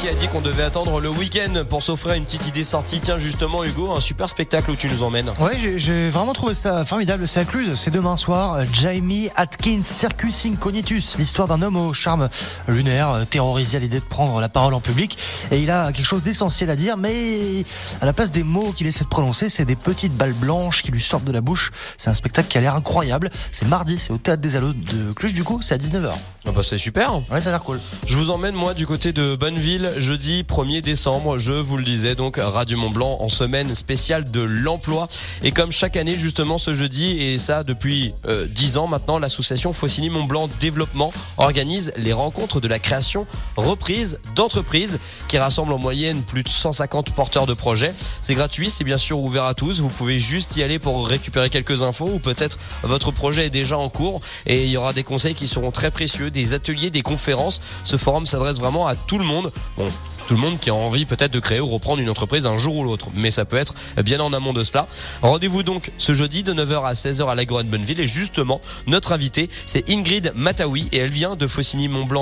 Qui a dit qu'on devait attendre le week-end pour s'offrir une petite idée sortie Tiens, justement, Hugo, un super spectacle où tu nous emmènes. Ouais, j'ai- vraiment trouvé ça formidable. C'est Cluse, c'est demain soir. Jamie Atkins, Circus Incognitus, l'histoire d'un homme au charme lunaire, euh, terrorisé à l'idée de prendre la parole en public. Et il a quelque chose d'essentiel à dire, mais à la place des mots qu'il essaie de prononcer, c'est des petites balles blanches qui lui sortent de la bouche. C'est un spectacle qui a l'air incroyable. C'est mardi, c'est au Théâtre des Allos de Cluse, du coup, c'est à 19h. Ah bah, c'est super. Ouais, ça a l'air cool. Je vous emmène moi du côté de Bonneville jeudi 1er décembre, je vous le disais donc Radio Mont Blanc en semaine spéciale de l'emploi et comme chaque année justement ce jeudi et ça depuis euh, 10 ans maintenant l'association Faucigny Mont Blanc Développement organise les rencontres de la création reprise d'entreprises qui rassemblent en moyenne plus de 150 porteurs de projets. C'est gratuit, c'est bien sûr ouvert à tous, vous pouvez juste y aller pour récupérer quelques infos ou peut-être votre projet est déjà en cours et il y aura des conseils qui seront très précieux, des ateliers, des conférences. Ce forum s'adresse vraiment à tout le monde. Bon, tout le monde qui a envie peut-être de créer ou reprendre une entreprise un jour ou l'autre. Mais ça peut être bien en amont de cela. Rendez-vous donc ce jeudi de 9h à 16h à l'Agro de Bonneville. Et justement, notre invité, c'est Ingrid Mataoui et elle vient de Faucigny-Mont-Blanc.